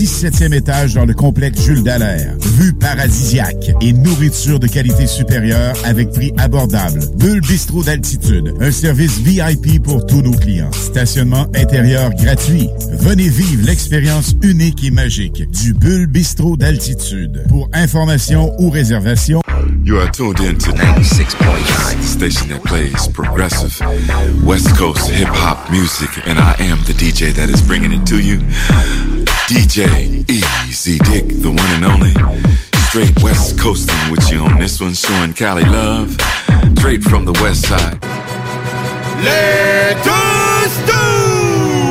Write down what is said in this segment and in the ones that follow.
17e étage dans le complexe Jules Dallaire. Vue paradisiaque et nourriture de qualité supérieure avec prix abordable. Bulle Bistrot d'altitude. Un service VIP pour tous nos clients. Stationnement intérieur gratuit. Venez vivre l'expérience unique et magique du Bulle Bistrot d'altitude. Pour information ou réservation, You are tuned in to 96.9, the station that plays progressive West Coast hip hop music, and I am the DJ that is bringing it to you. DJ Easy Dick, the one and only. Straight West Coasting with you on this one, showing Cali love. Straight from the West Side. Les deux snooze!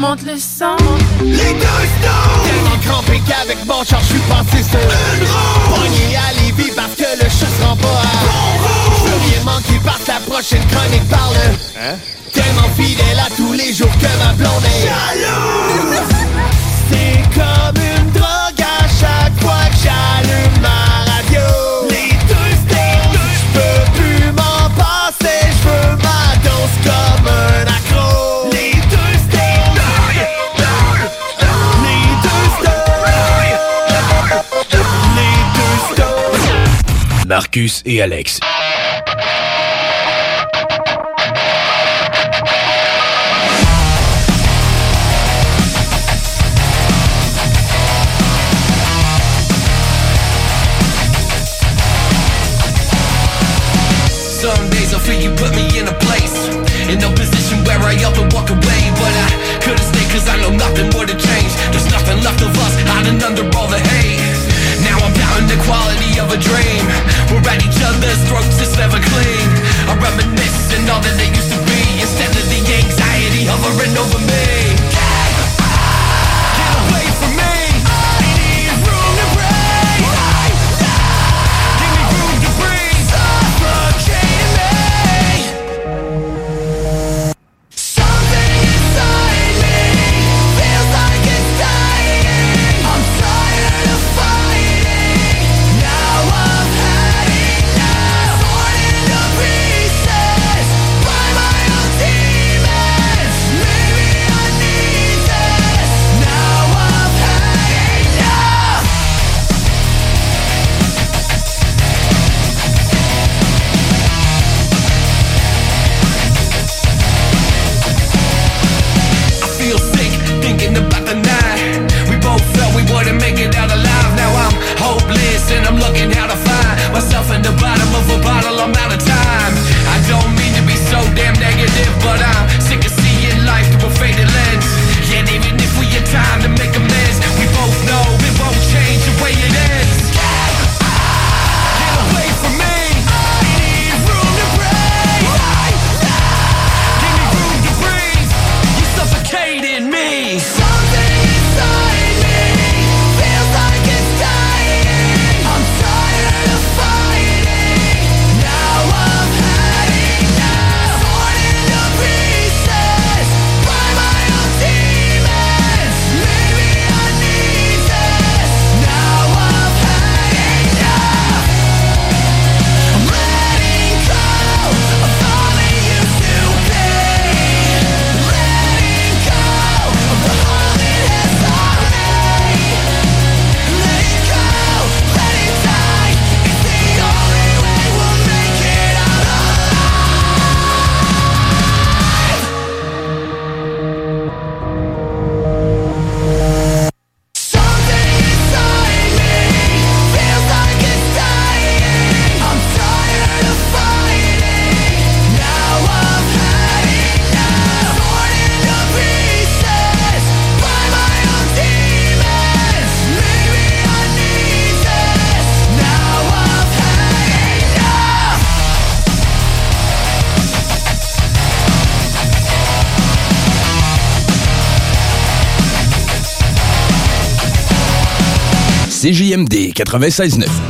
Monte le sang. Les deux snooze! Tellement crampé qu'avec mon char, je suis passé sur une roue. Pogné à Lévis parce que le chat se rend pas à bon roue. Je rien manquer parce la prochaine chronique parle. Hein? Tellement fidèle à tous les jours que ma blonde est jalouse. Marcus et Alex. Some days I feel you put me in a place In a position where I often walk away But I couldn't stay cause I know nothing more to change There's nothing left of us hiding under all the hate quality of a dream. We're at each other's throats, it's never clean. I reminisce and all that they used to be. Instead of the anxiety hovering over me 96.9.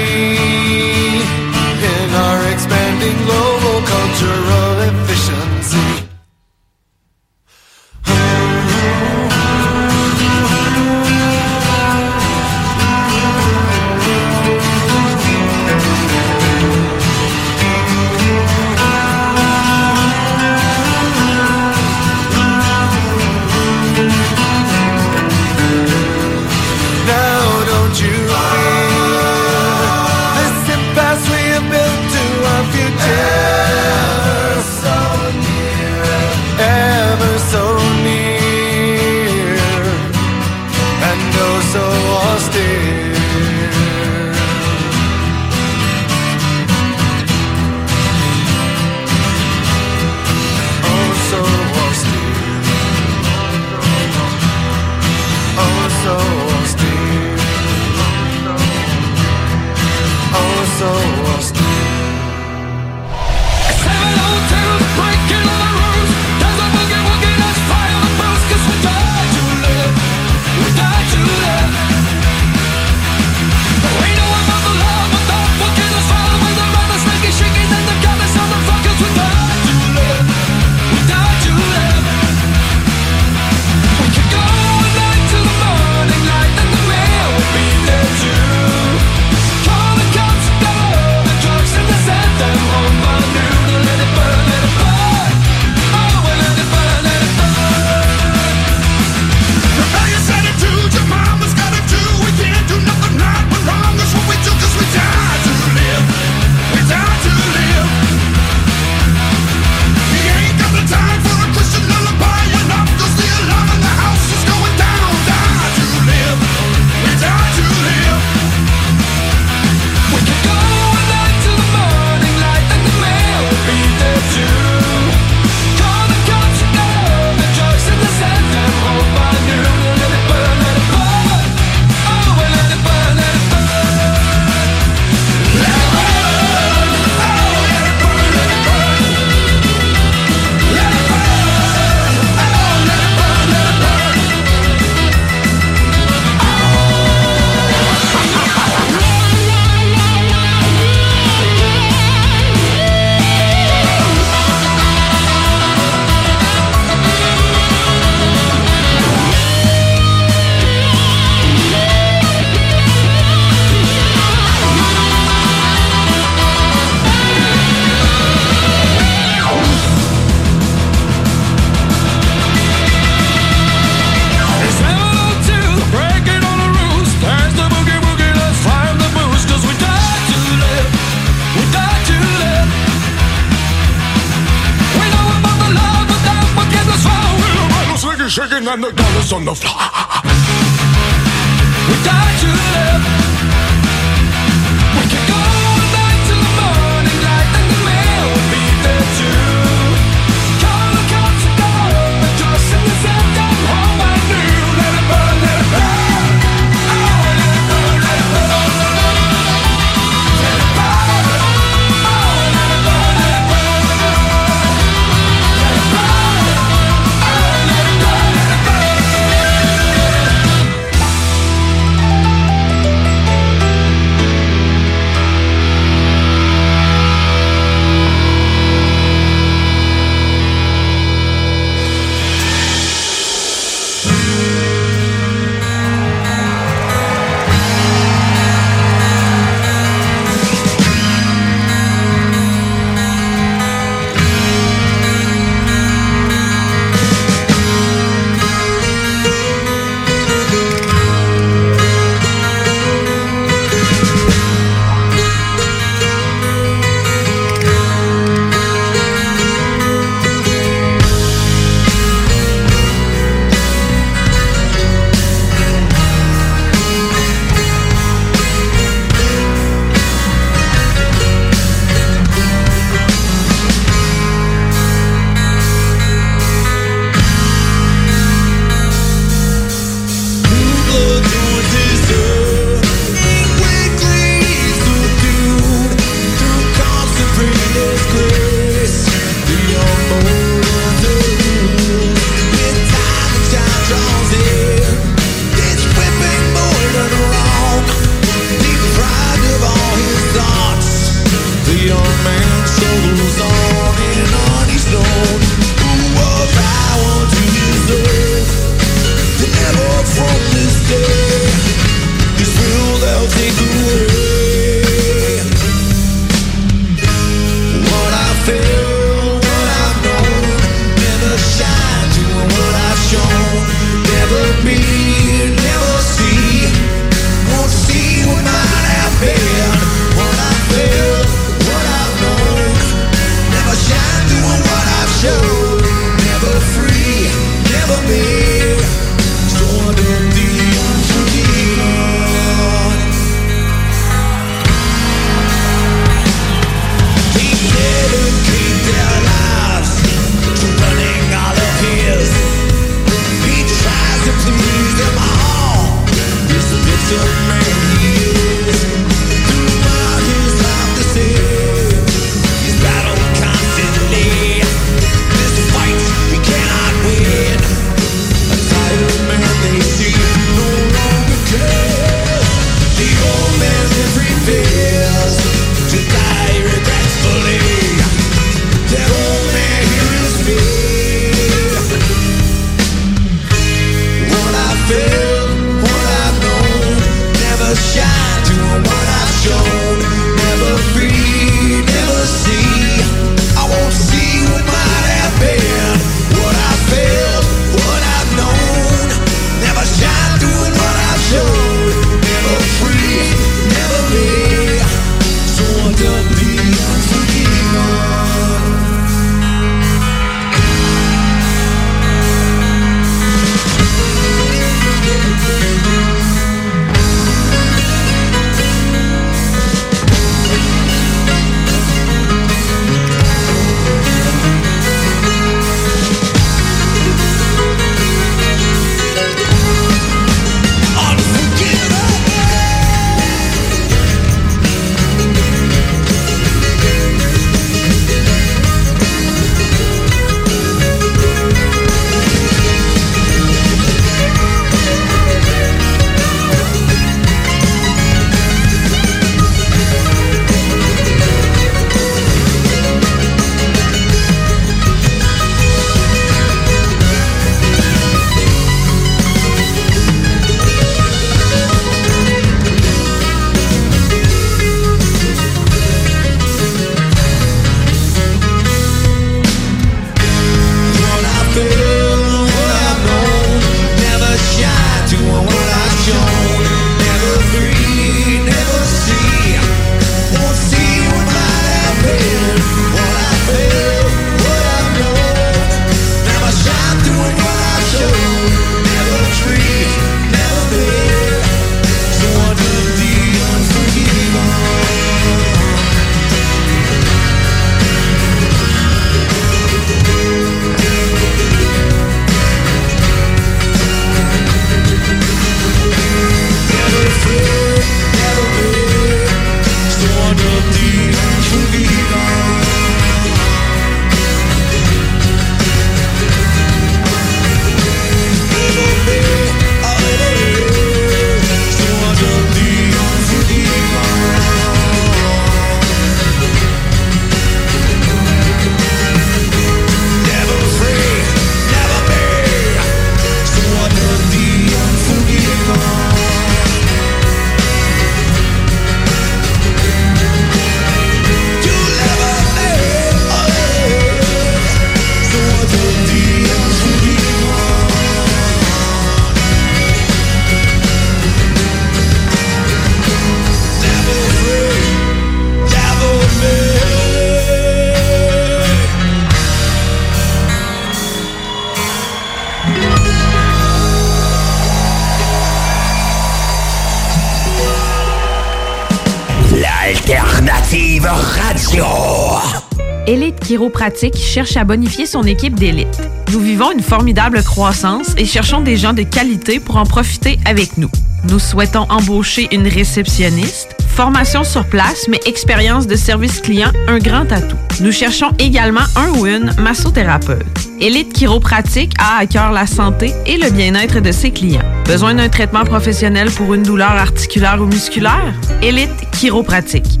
Cherche à bonifier son équipe d'élite. Nous vivons une formidable croissance et cherchons des gens de qualité pour en profiter avec nous. Nous souhaitons embaucher une réceptionniste, formation sur place, mais expérience de service client, un grand atout. Nous cherchons également un ou une massothérapeute. Élite Chiropratique a à cœur la santé et le bien-être de ses clients. Besoin d'un traitement professionnel pour une douleur articulaire ou musculaire? Élite Chiropratique.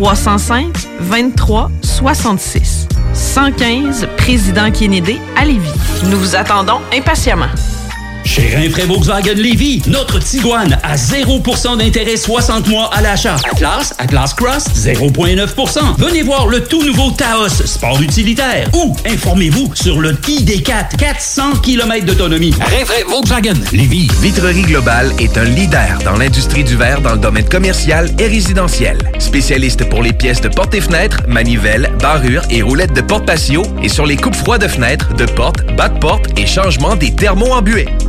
581-305-2366. 115 Président Kennedy à Lévis. Nous vous attendons impatiemment. Chez Rinfraie Volkswagen Lévy, notre Tiguan à 0% d'intérêt 60 mois à l'achat. Atlas, Atlas Cross, 0,9%. Venez voir le tout nouveau Taos, sport utilitaire. Ou informez-vous sur le ID4, 400 km d'autonomie. Rinfraie Volkswagen Lévy. Vitrerie Globale est un leader dans l'industrie du verre dans le domaine commercial et résidentiel. Spécialiste pour les pièces de portes et fenêtres, manivelles, barrures et roulettes de porte patio et sur les coupes froides de fenêtres, de portes, bas de porte et changement des thermos embués.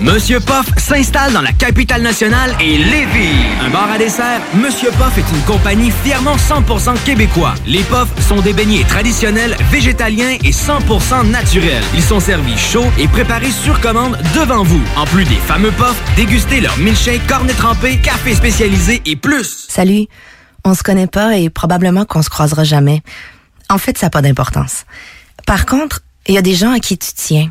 Monsieur Poff s'installe dans la capitale nationale et Lévis. Un bar à dessert, Monsieur Poff est une compagnie fièrement 100% québécois. Les Poffs sont des beignets traditionnels, végétaliens et 100% naturels. Ils sont servis chauds et préparés sur commande devant vous. En plus des fameux Poffs, dégustez leur milkshake, cornet trempé, café spécialisé et plus. Salut, on se connaît pas et probablement qu'on se croisera jamais. En fait, ça n'a pas d'importance. Par contre, il y a des gens à qui tu tiens.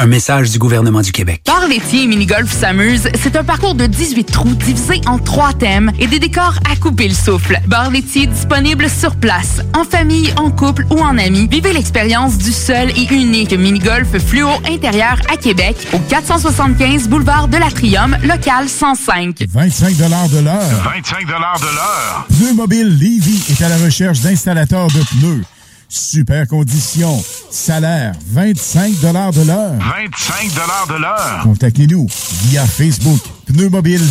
Un message du gouvernement du Québec. Bar laitier et mini-golf s'amuse, c'est un parcours de 18 trous divisé en trois thèmes et des décors à couper le souffle. Bar laitier disponible sur place, en famille, en couple ou en amis. Vivez l'expérience du seul et unique mini-golf fluo intérieur à Québec au 475 boulevard de l'Atrium, local 105. 25 de l'heure. 25 de l'heure. Pneu Mobile Levy est à la recherche d'installateurs de pneus. Super conditions. Salaire 25 de l'heure. 25 de l'heure. Contactez-nous via Facebook Pneu Mobile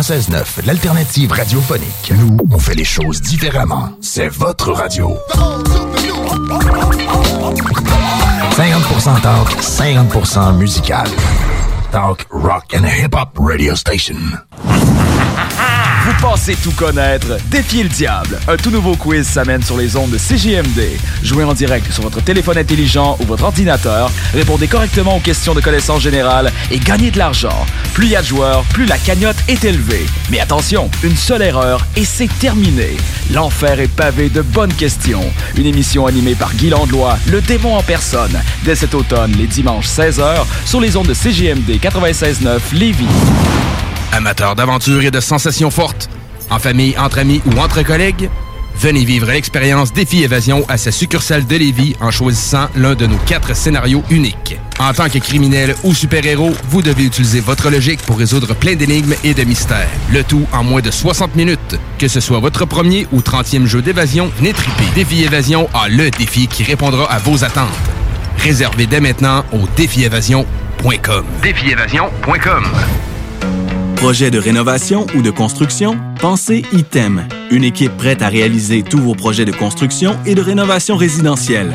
96.9, l'alternative radiophonique. Nous, on fait les choses différemment. C'est votre radio. 50% talk, 50% musical. Talk, rock and hip-hop radio station. Vous pensez tout connaître? Défiez le diable. Un tout nouveau quiz s'amène sur les ondes de CJMD. Jouez en direct sur votre téléphone intelligent ou votre ordinateur. Répondez correctement aux questions de connaissance générale et gagnez de l'argent. Plus il y a de joueurs, plus la cagnotte est élevée. Mais attention, une seule erreur et c'est terminé. L'enfer est pavé de bonnes questions. Une émission animée par Guy Landlois, le démon en personne, dès cet automne, les dimanches 16h, sur les ondes de CJMD 96.9 Lévis. Amateurs d'aventure et de sensations fortes, en famille, entre amis ou entre collègues, venez vivre l'expérience Défi Évasion à sa succursale de Lévis en choisissant l'un de nos quatre scénarios uniques. En tant que criminel ou super-héros, vous devez utiliser votre logique pour résoudre plein d'énigmes et de mystères. Le tout en moins de 60 minutes. Que ce soit votre premier ou 30e jeu d'évasion, venez triper. Défi Évasion a le défi qui répondra à vos attentes. Réservez dès maintenant au défiévasion.com. Défiévasion.com. Projet de rénovation ou de construction? Pensez ITEM, une équipe prête à réaliser tous vos projets de construction et de rénovation résidentielle.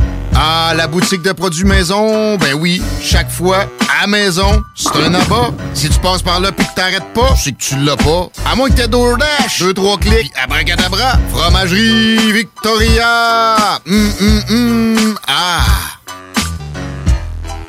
Ah, la boutique de produits maison, ben oui, chaque fois, à maison, c'est un abat. Si tu passes par là pis que t'arrêtes pas, c'est que tu l'as pas. À moins que t'aies DoorDash, deux, trois clics, abracadabra, fromagerie Victoria! Hum, hum, hum, ah!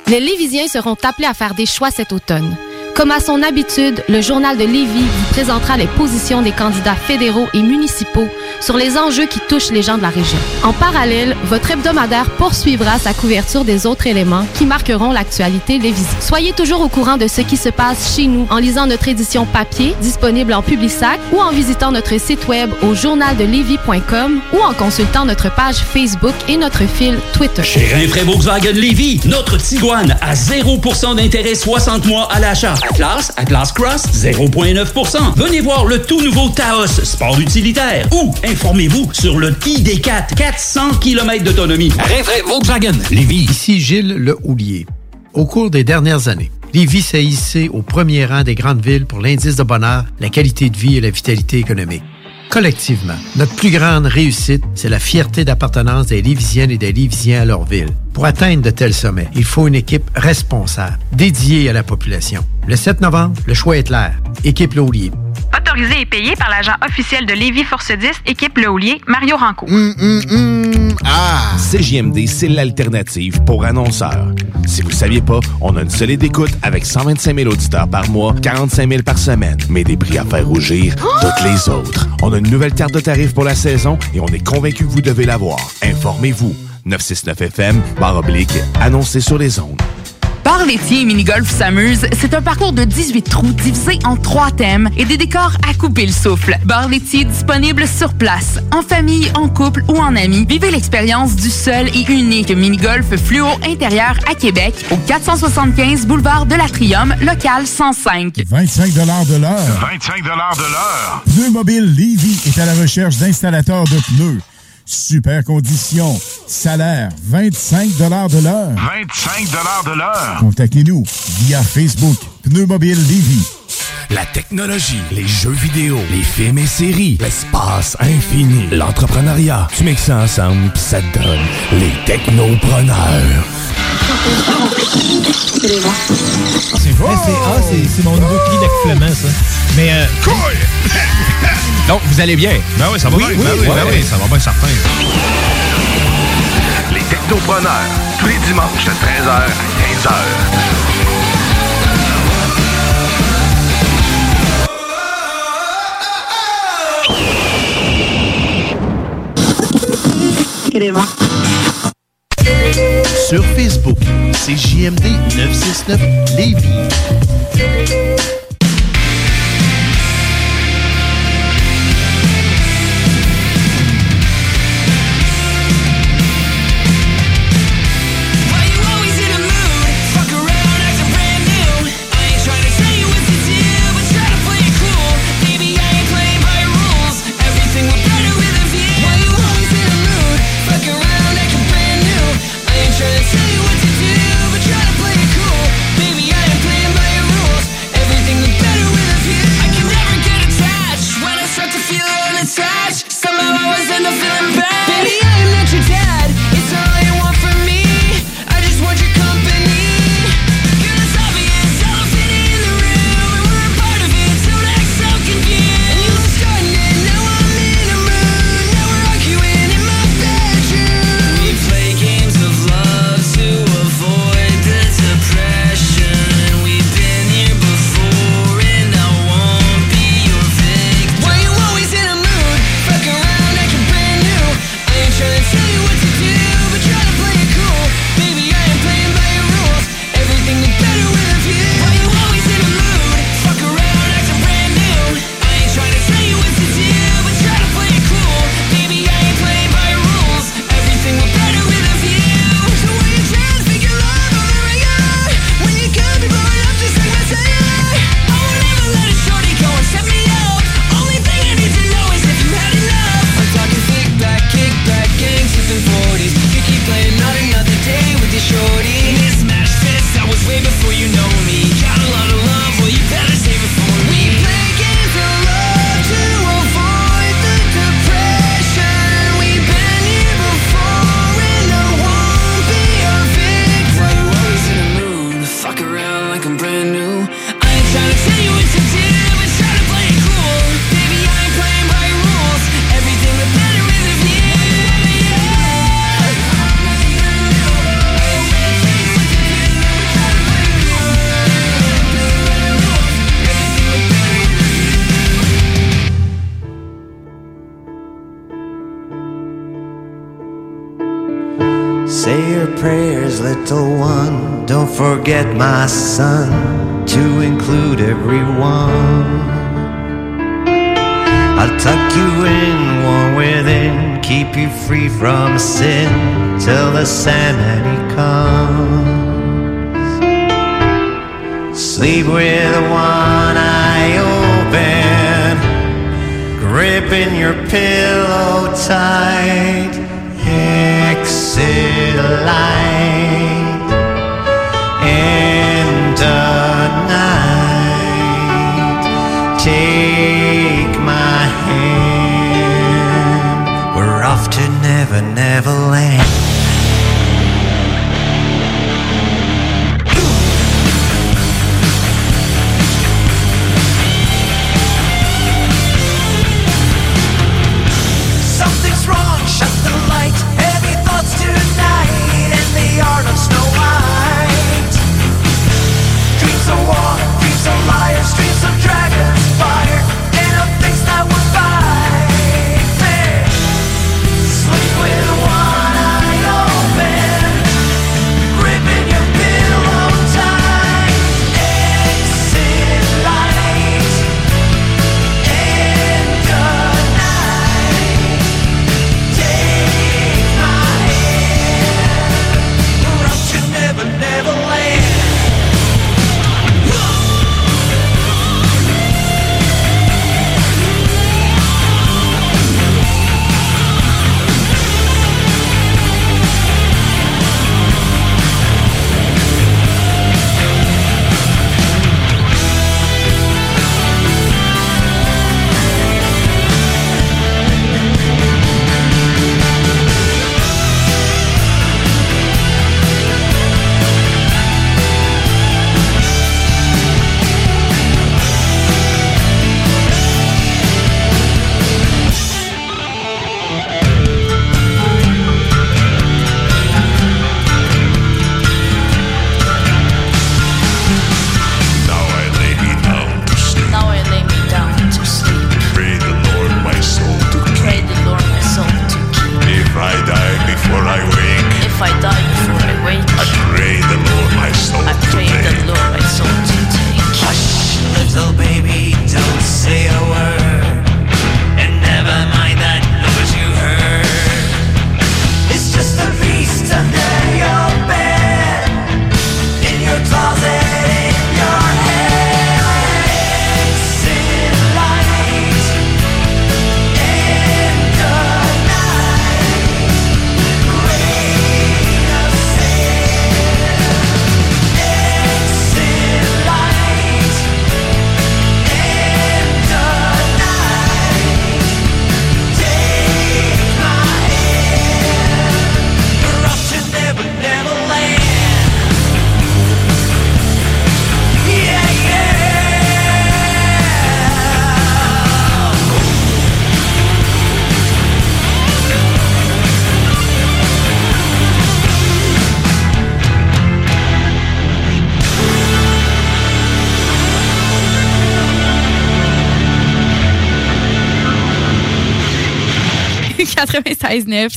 Les Lévisiens seront appelés à faire des choix cet automne. Comme à son habitude, le journal de Lévis vous présentera les positions des candidats fédéraux et municipaux sur les enjeux qui touchent les gens de la région. En parallèle, votre hebdomadaire poursuivra sa couverture des autres éléments qui marqueront l'actualité lévisienne. Soyez toujours au courant de ce qui se passe chez nous en lisant notre édition papier disponible en Publisac ou en visitant notre site web au journaldelevis.com ou en consultant notre page Facebook et notre fil Twitter. Chez Rinfraie Volkswagen Lévy, notre Tiguan à 0% d'intérêt 60 mois à l'achat. Atlas, Atlas Cross, 0,9%. Venez voir le tout nouveau Taos, sport utilitaire. Ou informez-vous sur le ID4, 400 km d'autonomie. Rinfraie Volkswagen Lévy. Ici Gilles Le Houlier. Au cours des dernières années, Lévis s'est hissé au premier rang des grandes villes pour l'indice de bonheur, la qualité de vie et la vitalité économique. Collectivement, notre plus grande réussite, c'est la fierté d'appartenance des Lévisiennes et des Lévisiens à leur ville. Pour atteindre de tels sommets, il faut une équipe responsable, dédiée à la population. Le 7 novembre, le choix est clair. Équipe Laulier. Autorisé et payé par l'agent officiel de Lévis Force 10, équipe Le Houlier, Mario Ranco. ah! CJMD, c'est l'alternative pour annonceurs. Si vous ne saviez pas, on a une solide écoute avec 125 000 auditeurs par mois, 45 000 par semaine, mais des prix à faire rougir toutes les autres. On a une nouvelle carte de tarifs pour la saison et on est convaincu que vous devez l'avoir. Informez-vous. 969FM, barre oblique, annoncé sur les ondes. Bar laitier et mini-golf s'amuse, c'est un parcours de 18 trous divisé en trois thèmes et des décors à couper le souffle. Bar laitier disponible sur place, en famille, en couple ou en amis. Vivez l'expérience du seul et unique mini-golf fluo intérieur à Québec au 475 boulevard de l'Atrium, local 105. 25 de l'heure. 25 de l'heure. Pneu Mobile Levy est à la recherche d'installateurs de pneus. Super conditions. Salaire 25 de l'heure. 25 de l'heure. Contactez-nous via Facebook Pneu Mobile La technologie, les jeux vidéo, les films et séries, l'espace infini, l'entrepreneuriat. Tu mixes ça ensemble pis ça te donne les technopreneurs. C'est vrai, c'est ah, c'est- c'est mon nouveau cri d'accouplement, ça. Mais. Euh, Donc, vous allez bien? Ben oui, ça va Oui, bien. oui, ben oui, ouais. ben oui, ça va bien, certain. Les technopreneurs, tous les dimanches de 13h à 15h. Sur Facebook, c'est JMD 969 Lévis.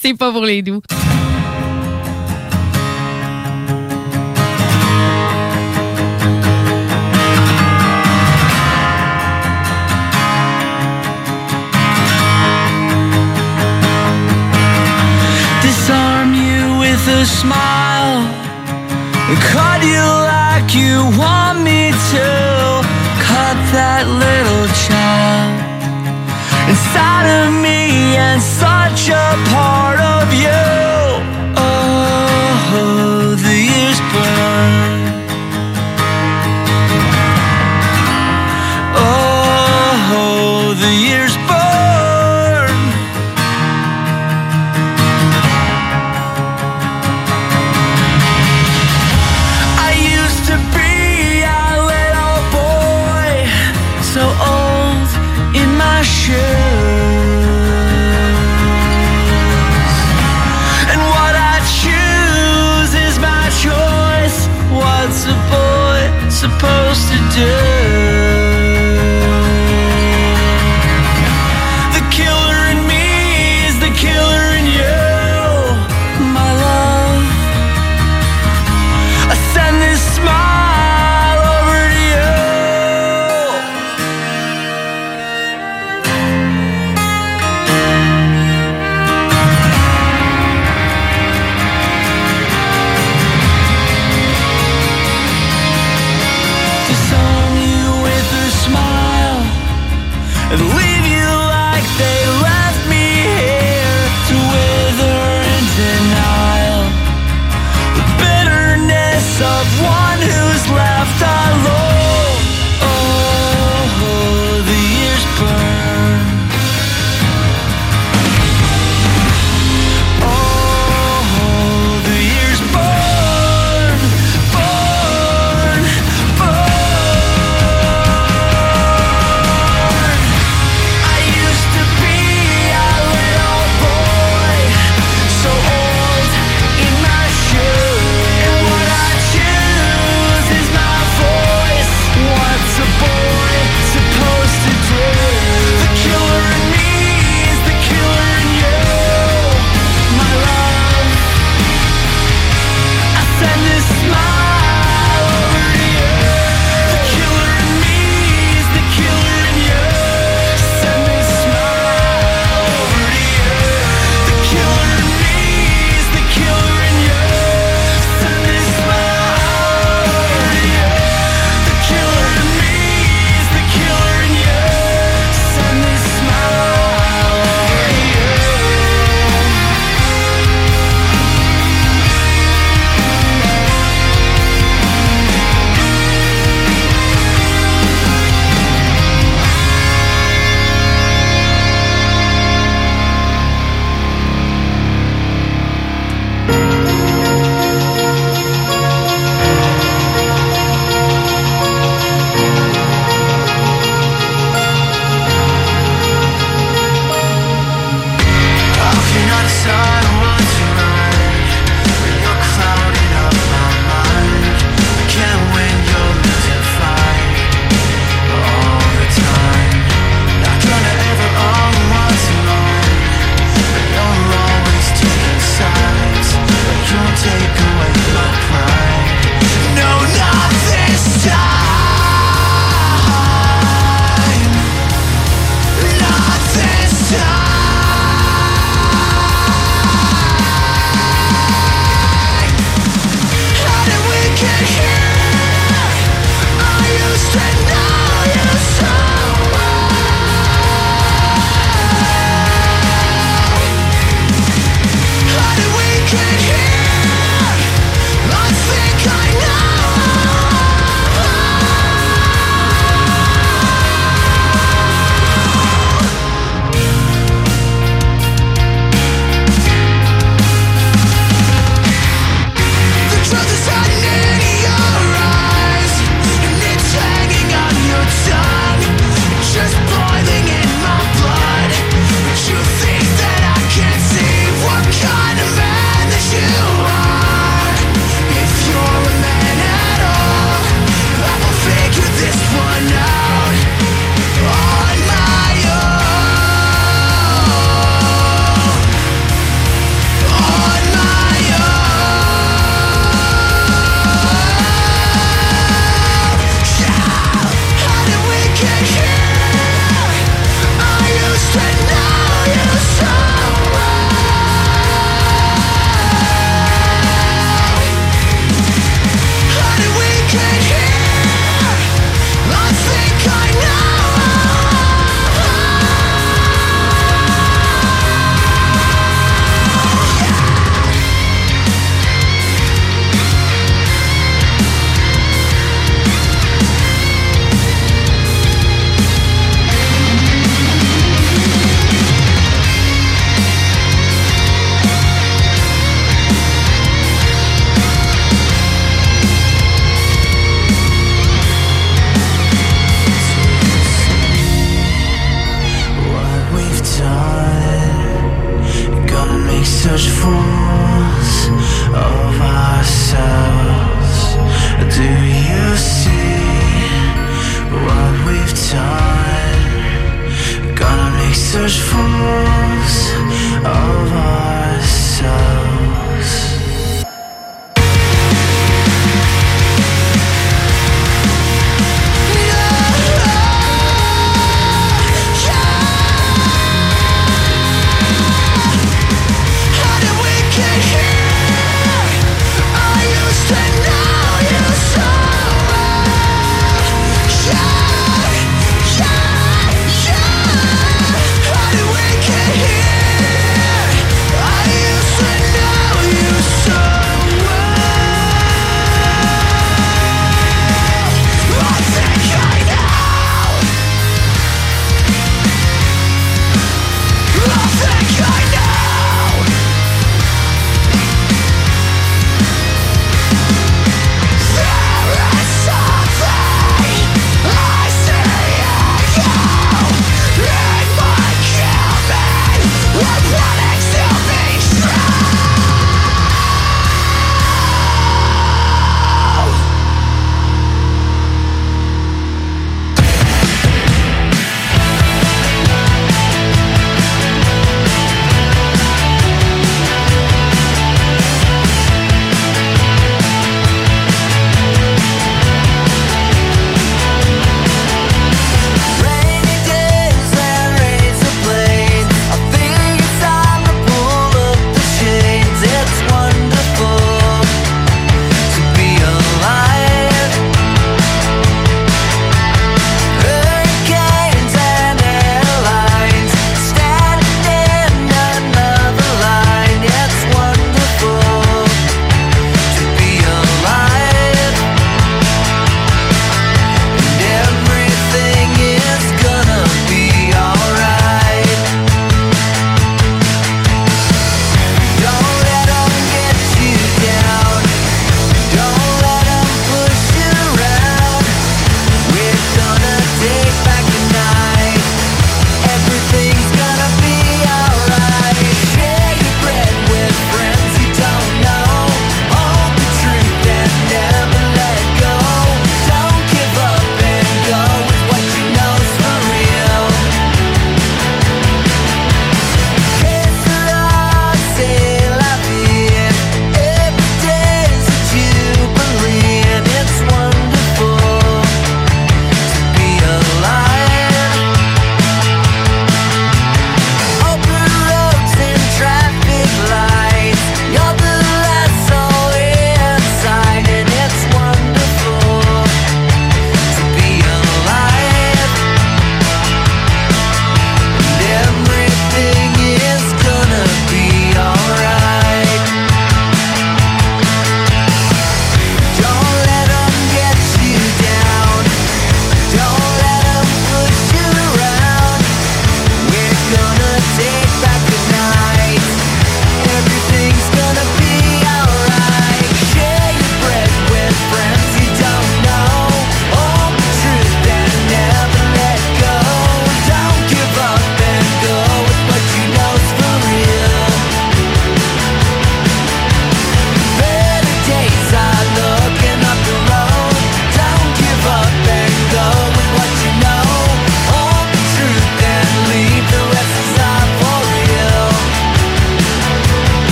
C'est pas pour les doux.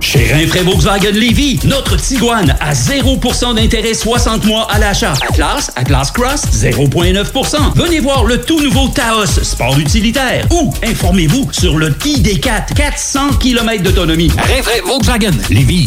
Chez Rinfraie Volkswagen Lévy, notre Tiguan à 0% d'intérêt 60 mois à l'achat. Atlas, Atlas Cross, 0,9%. Venez voir le tout nouveau Taos, sport utilitaire. Ou informez-vous sur le ID4, 400 km d'autonomie. Rinfraie Volkswagen Lévy.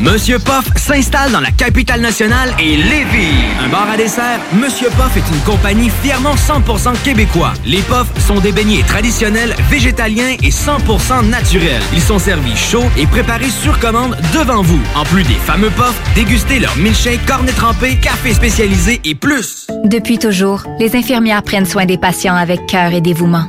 Monsieur Poff s'installe dans la capitale nationale et Lévis. Un bar à dessert, Monsieur Poff est une compagnie fièrement 100% québécois. Les Poffs sont des beignets traditionnels, végétaliens et 100% naturels. Ils sont servis chauds et préparés sur commande devant vous. En plus des fameux Poffs, dégustez leur milkshake, cornet trempé, café spécialisé et plus. Depuis toujours, les infirmières prennent soin des patients avec cœur et dévouement.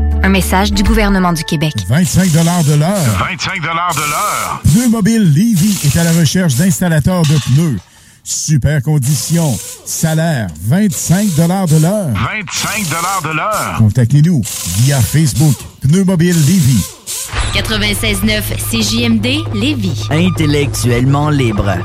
Un message du gouvernement du Québec. 25 de l'heure. 25 de l'heure. Pneu Mobile Levy est à la recherche d'installateurs de pneus. Super conditions. Salaire 25 de l'heure. 25 de l'heure. Contactez-nous via Facebook Pneu Mobile Levy. 96.9 CJMD Lévis. Intellectuellement libre.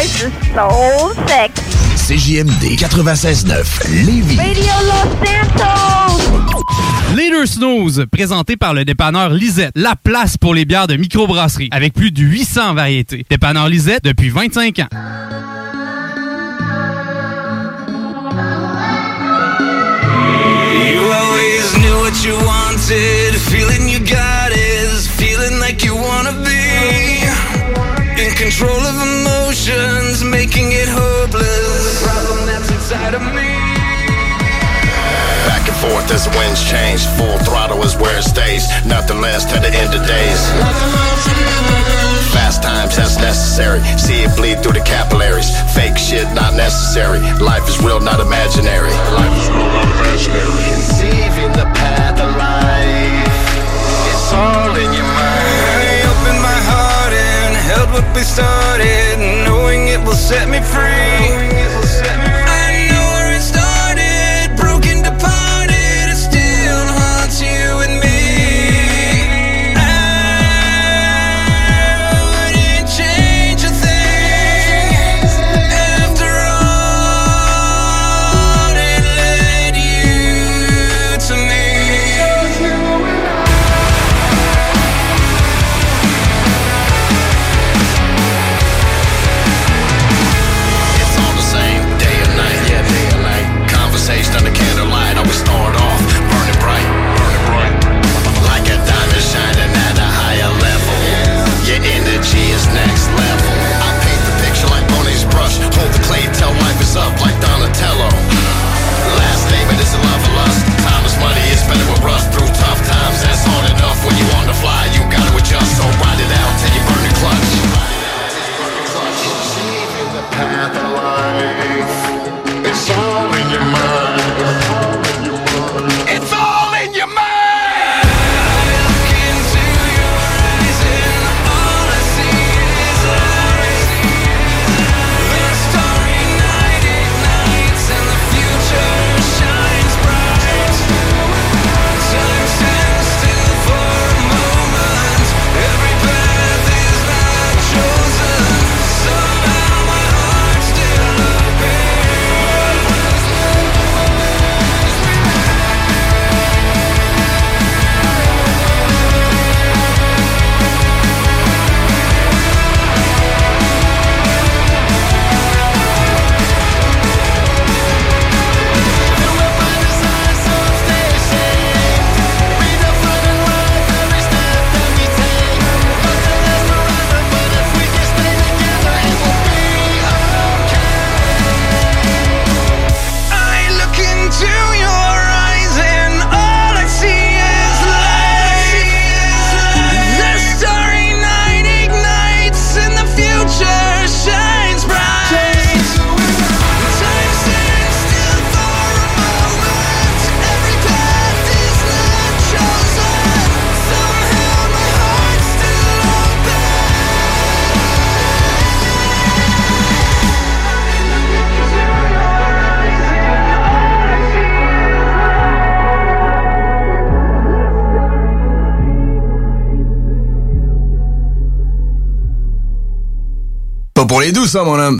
voice so sexy. CJMD 96.9, Lévis. Radio Los Santos. Leader Snooze, présenté par le dépanneur Lisette, la place pour les bières de microbrasserie, avec plus de 800 variétés. Dépanneur Lisette depuis 25 ans. You always knew what you wanted, feeling you got feeling like you wanna be. In control of emotions, making it hopeless. The problem that's inside of me. Back and forth as the winds change, full throttle is where it stays. Nothing less till the end of days. Fast times, that's necessary. See it bleed through the capillaries. Fake shit, not necessary. Life is real, not imaginary. Life is real, not imaginary. Conceiving the path of life. It's all in you what we started Knowing it will set me free. Pour les douces, ça, mon homme.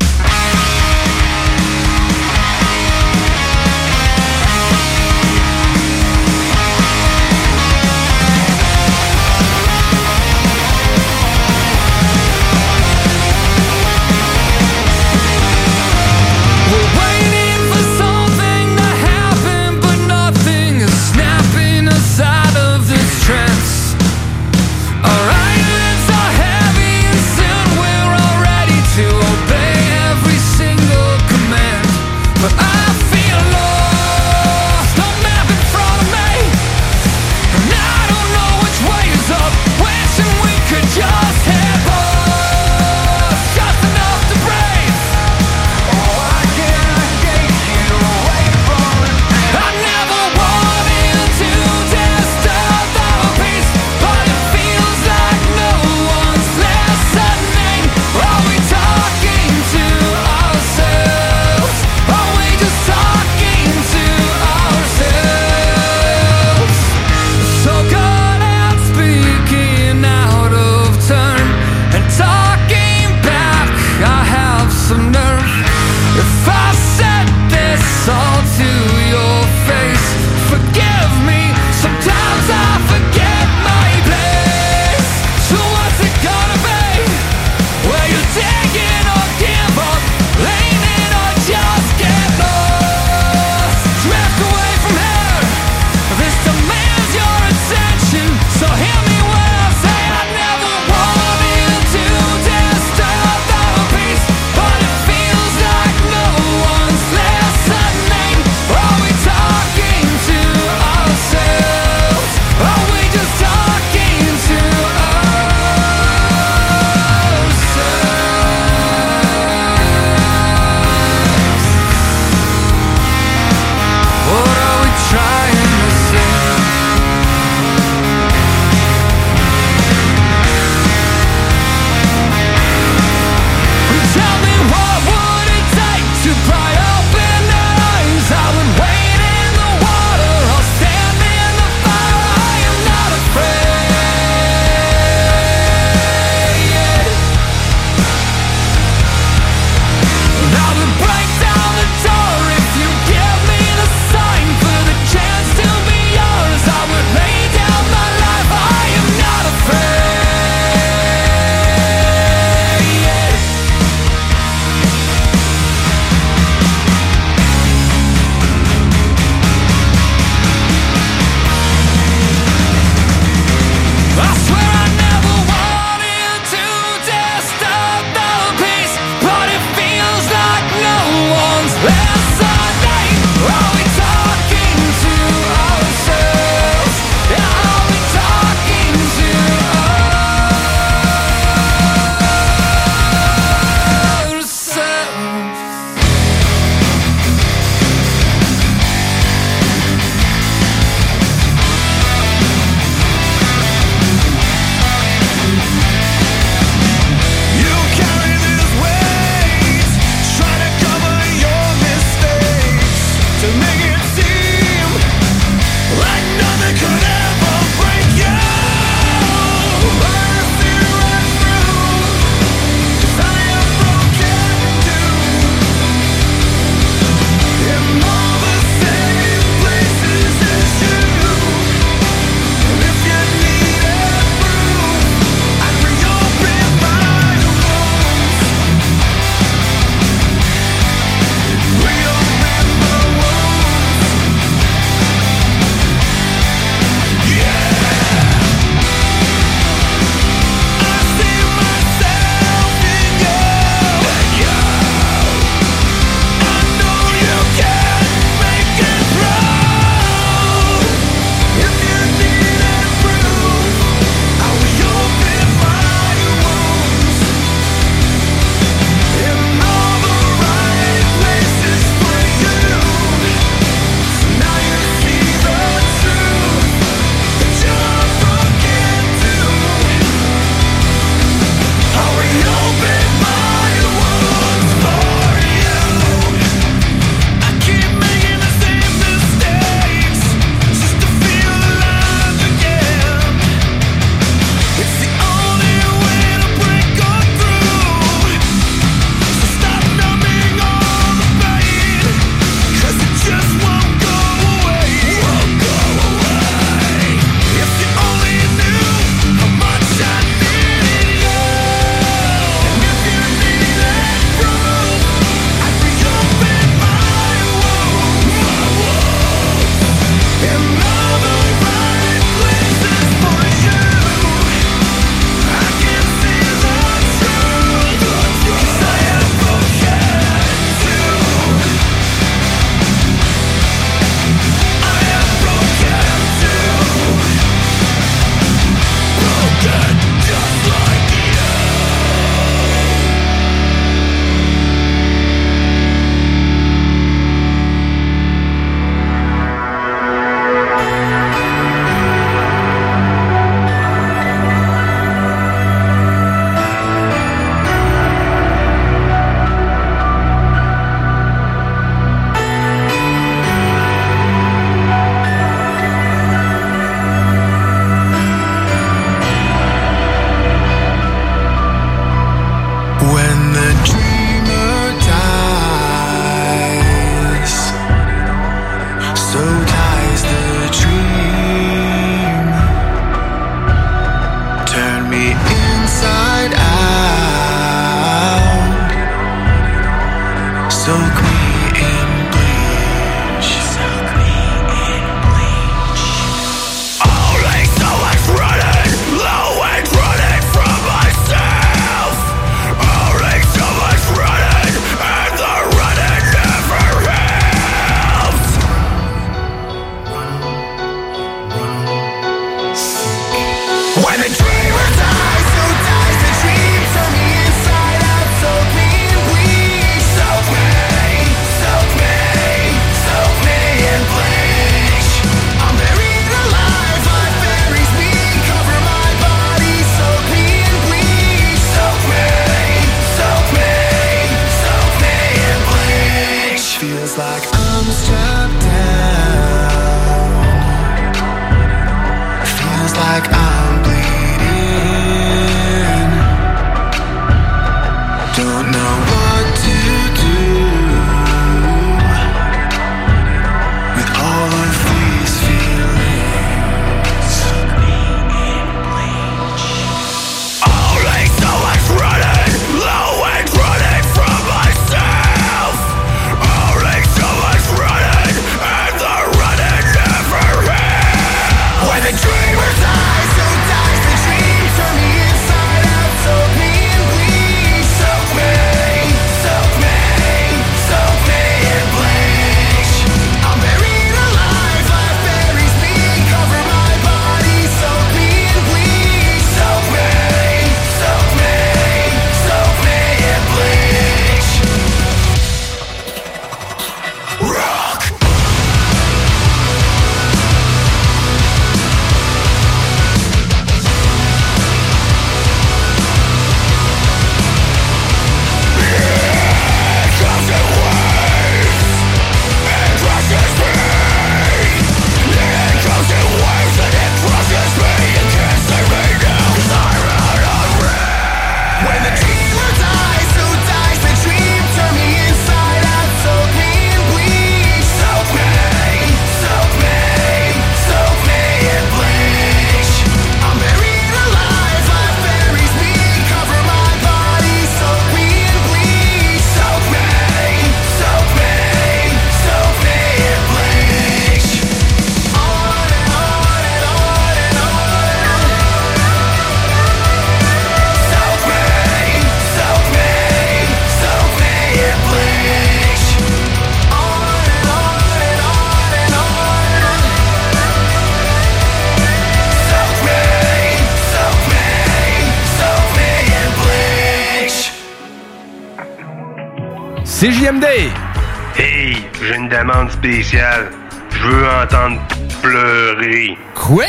Spéciale. Je veux entendre pleurer. Quoi?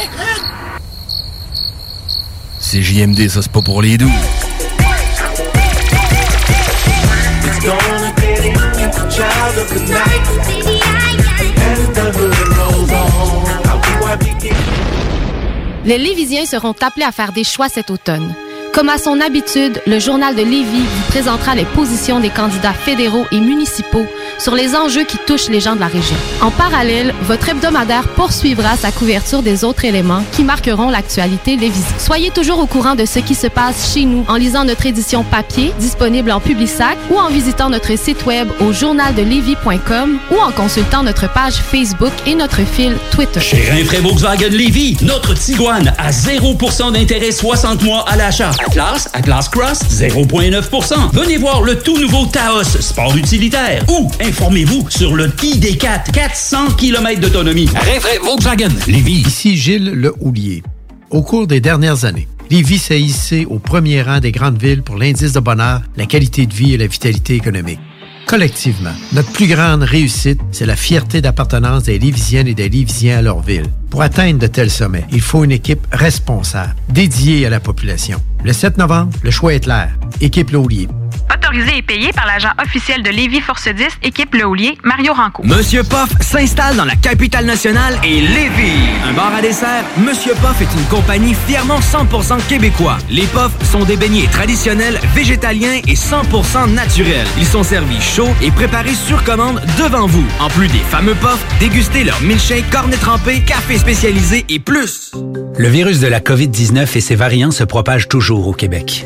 C'est JMD, ça c'est pas pour les doux. Les Lévisiens seront appelés à faire des choix cet automne. Comme à son habitude, le journal de Lévis vous présentera les positions des candidats fédéraux et municipaux sur les enjeux qui touchent les gens de la région. En parallèle, votre hebdomadaire poursuivra sa couverture des autres éléments qui marqueront l'actualité lévisienne. Soyez toujours au courant de ce qui se passe chez nous en lisant notre édition papier disponible en Publisac ou en visitant notre site web au journaldelevis.com ou en consultant notre page Facebook et notre fil Twitter. Chez Rinfraie Volkswagen Lévy, notre Tiguan à 0% d'intérêt 60 mois à l'achat. Atlas, Atlas Cross, 0,9%. Venez voir le tout nouveau Taos, sport utilitaire. Ou informez-vous sur le ID4, 400 km d'autonomie. Rinfraie Volkswagen Lévy. Ici Gilles Le Houlier. Au cours des dernières années, Lévis s'est hissé au premier rang des grandes villes pour l'indice de bonheur, la qualité de vie et la vitalité économique. Collectivement, notre plus grande réussite, c'est la fierté d'appartenance des Lévisiennes et des Lévisiens à leur ville. Pour atteindre de tels sommets, il faut une équipe responsable, dédiée à la population. Le 7 novembre, le choix est clair. Équipe Laulier. Autorisé et payé par l'agent officiel de Lévis Force 10, équipe Le Houlier, Mario Ranco. Monsieur Poff s'installe dans la capitale nationale et Lévis. Un bar à dessert, Monsieur Poff est une compagnie fièrement 100% québécois. Les Poffs sont des beignets traditionnels, végétaliens et 100% naturels. Ils sont servis chauds et préparés sur commande devant vous. En plus des fameux Poffs, dégustez leur milkshake, cornet trempé, café spécialisé et plus. Le virus de la COVID-19 et ses variants se propagent toujours au Québec.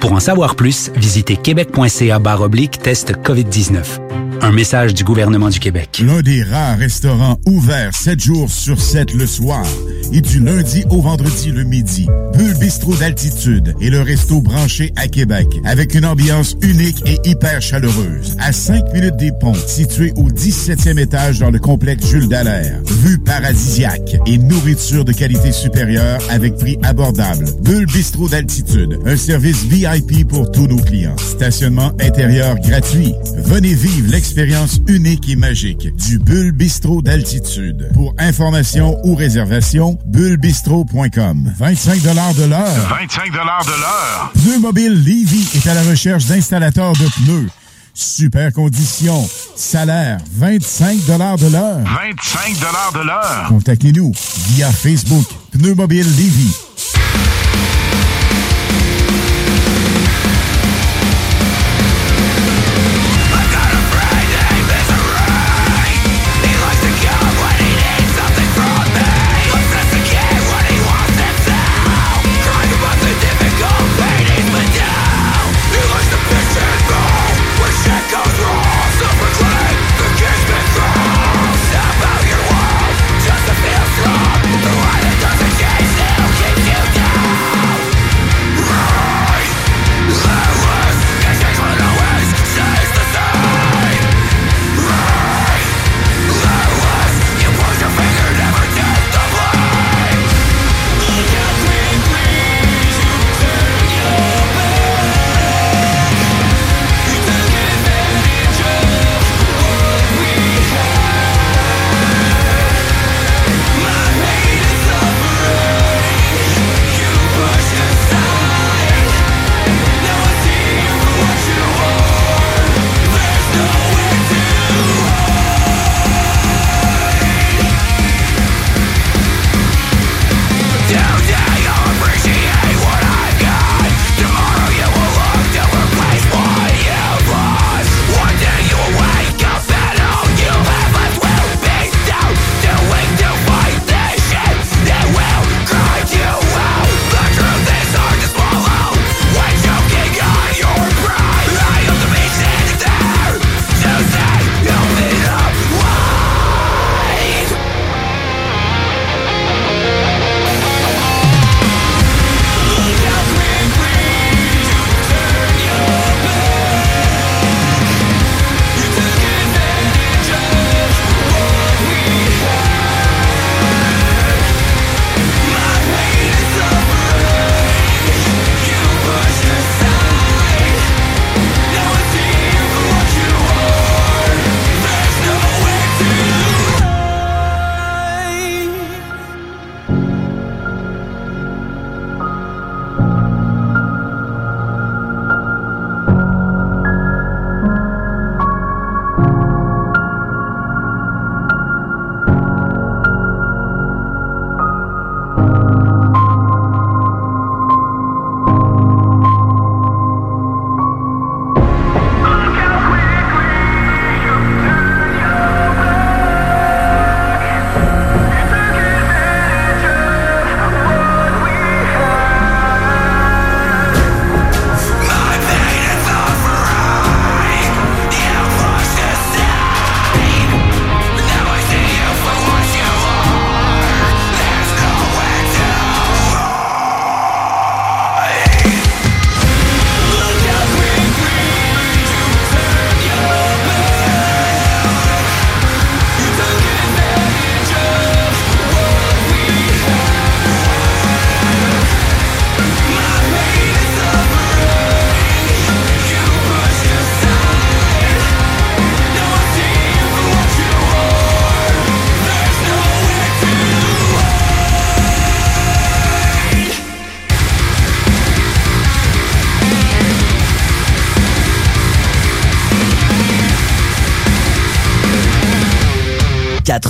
Pour en savoir plus, visitez québec.ca oblique test COVID-19. Un message du gouvernement du Québec. L'un des rares restaurants ouverts 7 jours sur 7 le soir et du lundi au vendredi le midi. Bulle Bistrot d'altitude et le resto branché à Québec avec une ambiance unique et hyper chaleureuse. À 5 minutes des ponts, situé au 17e étage dans le complexe Jules Dallaire. Vue paradisiaque et nourriture de qualité supérieure avec prix abordable. Bulle Bistrot d'altitude, un service VIP pour tous nos clients. Stationnement intérieur gratuit. Venez vivre l'expérience unique et magique du Bulle Bistrot d'altitude. Pour information ou réservation, bullebistro.com. 25 de l'heure. 25 de l'heure. Pneu Mobile Levy est à la recherche d'installateurs de pneus. Super conditions. Salaire 25 de l'heure. 25 de l'heure. Contactez-nous via Facebook Pneu Mobile Levy.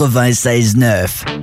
96.9.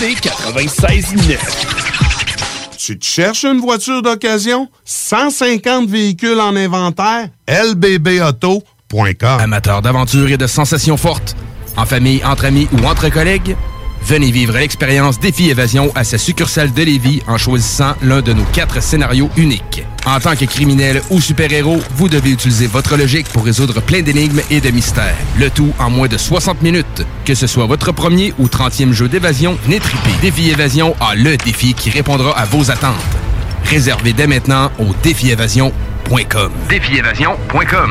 CJMD969. Tu te cherches une voiture d'occasion? 150 véhicules en inventaire? lbbauto.com Amateur d'aventure et de sensations fortes, en famille, entre amis ou entre collègues, venez vivre l'expérience Défi Évasion à sa succursale de Lévis en choisissant l'un de nos quatre scénarios uniques. En tant que criminel ou super-héros, vous devez utiliser votre logique pour résoudre plein d'énigmes et de mystères. Le tout en moins de 60 minutes. Que ce soit votre premier ou 30e jeu d'évasion, triper. Défi Évasion a le défi qui répondra à vos attentes. Réservez dès maintenant au défiévasion.com. Défiévasion.com.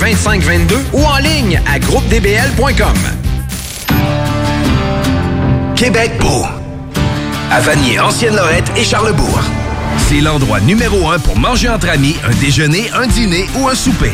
2522 ou en ligne à groupedbl.com. Québec beau. À Vanier, Ancienne-Lorette et Charlebourg. C'est l'endroit numéro un pour manger entre amis, un déjeuner, un dîner ou un souper.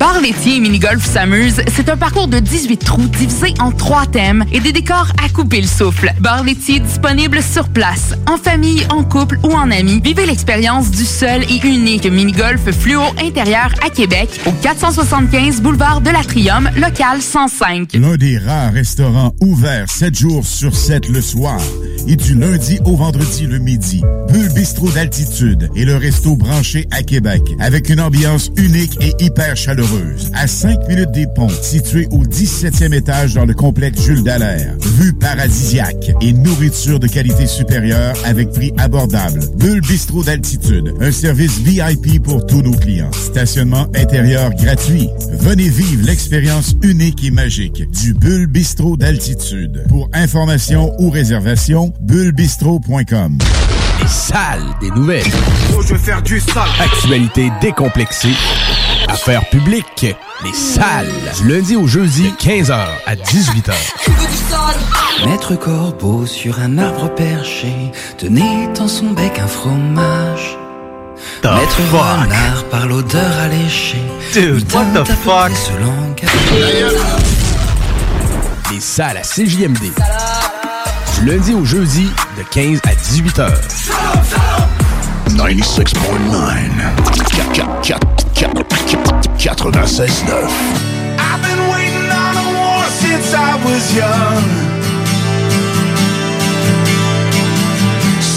Bar laitier et mini-golf s'amuse, c'est un parcours de 18 trous divisé en trois thèmes et des décors à couper le souffle. Bar laitier disponible sur place, en famille, en couple ou en amis. Vivez l'expérience du seul et unique mini-golf fluo intérieur à Québec au 475 boulevard de l'Atrium, local 105. L'un des rares restaurants ouverts 7 jours sur 7 le soir et du lundi au vendredi le midi. Bulle Bistrot d'altitude et le resto branché à Québec avec une ambiance unique et hyper chaleureuse. À 5 minutes des ponts, situé au 17e étage dans le complexe Jules Dallaire. Vue paradisiaque et nourriture de qualité supérieure avec prix abordable. Bulle Bistrot d'altitude, un service VIP pour tous nos clients. Stationnement intérieur gratuit. Venez vivre l'expérience unique et magique du Bulle Bistrot d'altitude. Pour information ou réservation, bullebistrot.com. Les salles des nouvelles. Oh, je vais faire du sale. Actualité décomplexée. Affaires publiques. Les salles. Du lundi au jeudi, 15h à 18h. Maître Corbeau sur un arbre perché tenait dans son bec un fromage. The Maître fuck? Renard par l'odeur alléchée. Dude, what the à fuck? Ce. Les salles à CJMD. Du lundi au jeudi, de 15 à 18h. 96.9. I've been waiting on a war since I was young.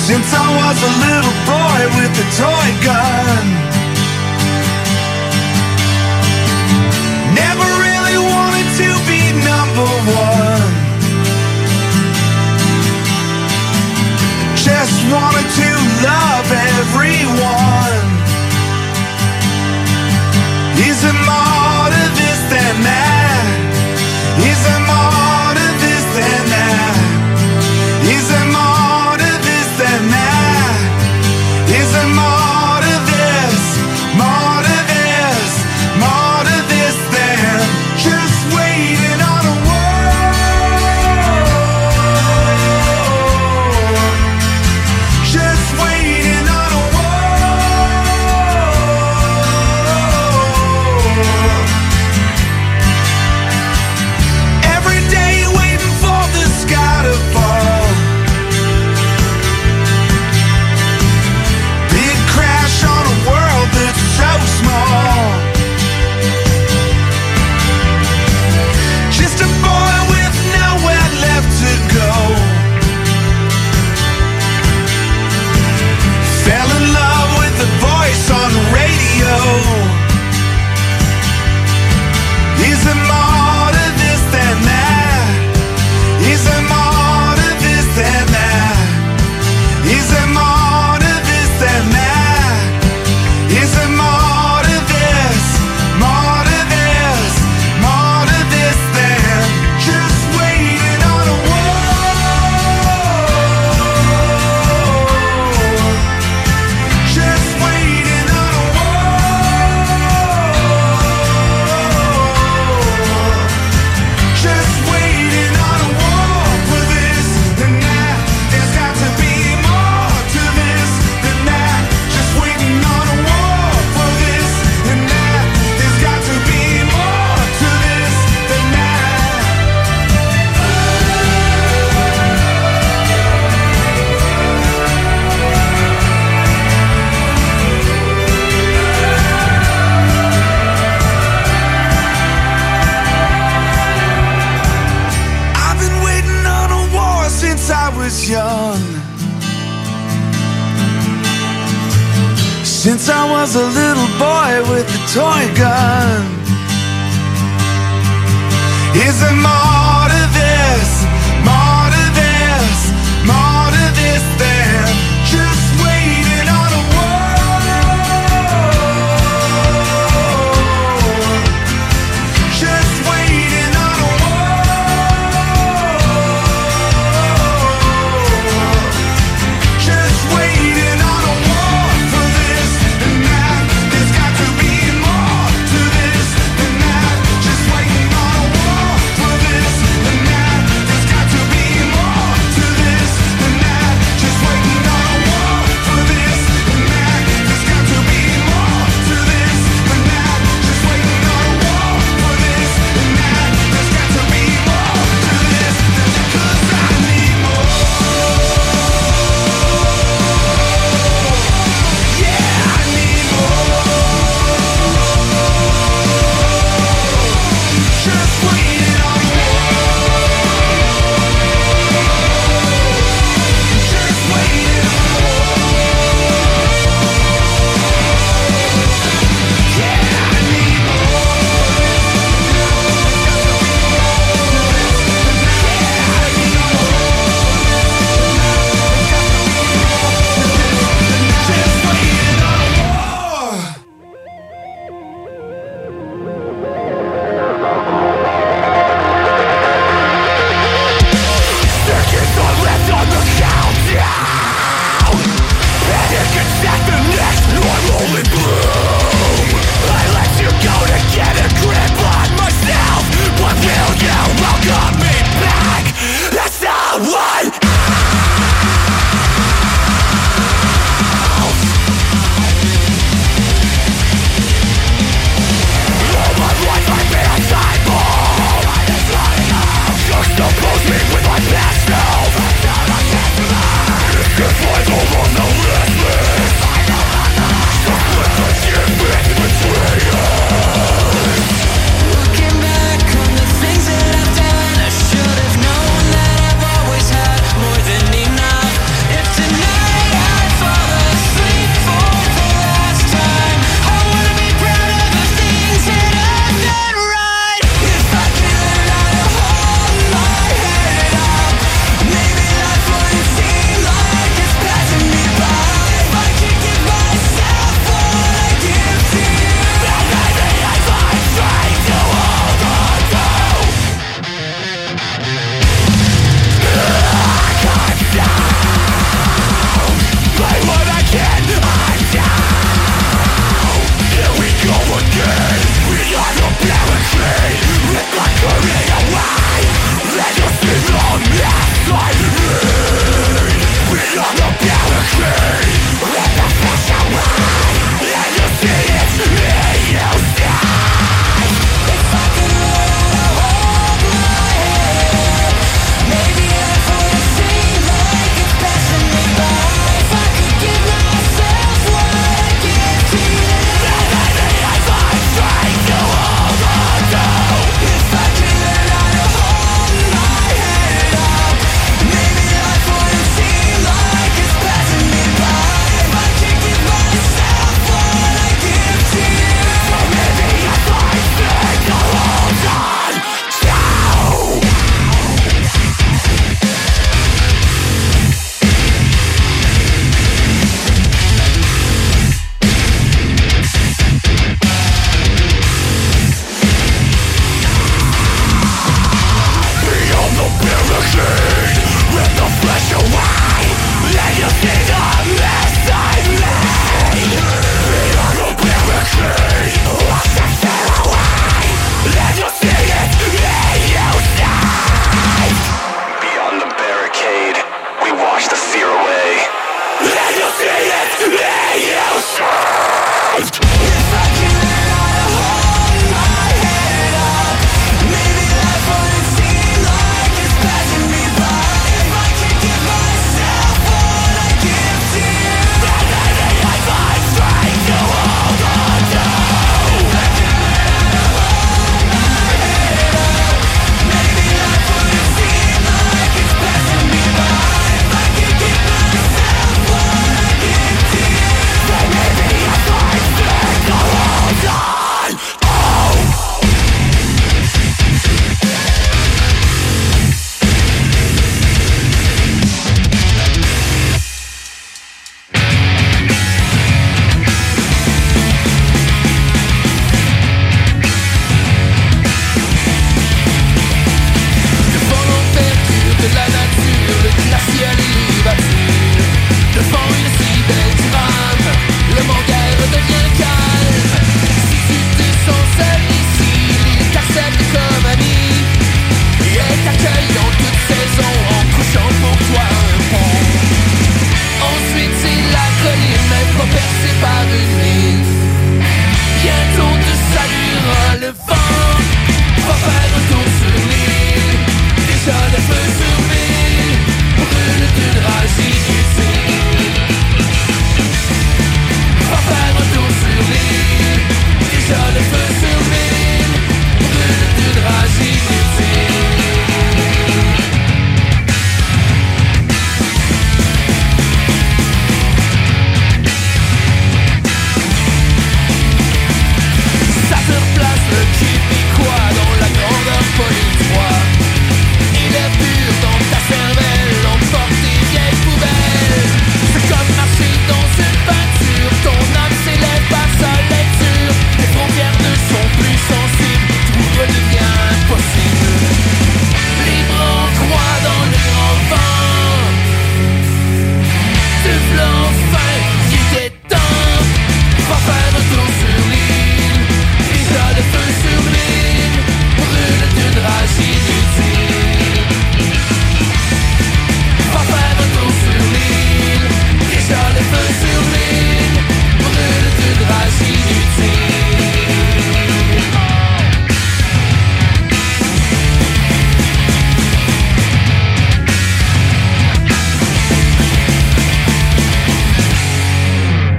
Since I was a little boy with a toy gun. Never really wanted to be number one. just wanted to love everyone. Is there more to this than that? Is there more to this than that? Is there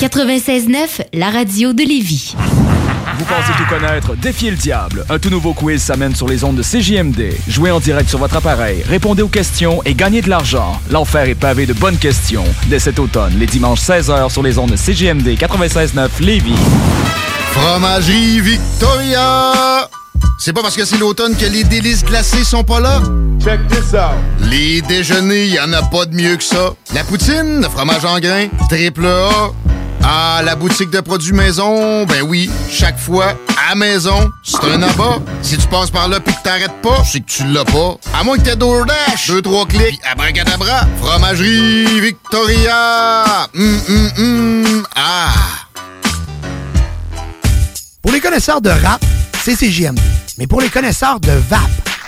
96.9, la radio de Lévis. Vous pensez tout connaître? Défiez le diable. Un tout nouveau quiz s'amène sur les ondes de CJMD. Jouez en direct sur votre appareil, répondez aux questions et gagnez de l'argent. L'enfer est pavé de bonnes questions. Dès cet automne, les dimanches 16h sur les ondes de CJMD 96.9 Lévis. Fromagerie Victoria! C'est pas parce que c'est l'automne que les délices glacées sont pas là? Check this out! Les déjeuners, y en a pas de mieux que ça. La poutine, le fromage en grains, triple A. Ah, la boutique de produits maison, ben oui, chaque fois, à maison, c'est un abat. Si tu passes par là pis que t'arrêtes pas, c'est que tu l'as pas. À moins que t'aies DoorDash, deux, trois clics, pis abracadabra, fromagerie Victoria! Hum, hum, hum, ah! Pour les connaisseurs de rap, c'est CJMD. Mais pour les connaisseurs de VAP,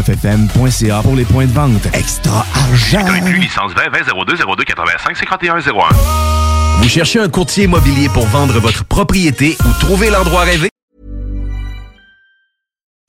969fm.ca pour les points de vente. Extra argent! Inclus licence 20 20 02 02 85 51 01. Vous cherchez un courtier immobilier pour vendre votre propriété ou trouver l'endroit rêvé?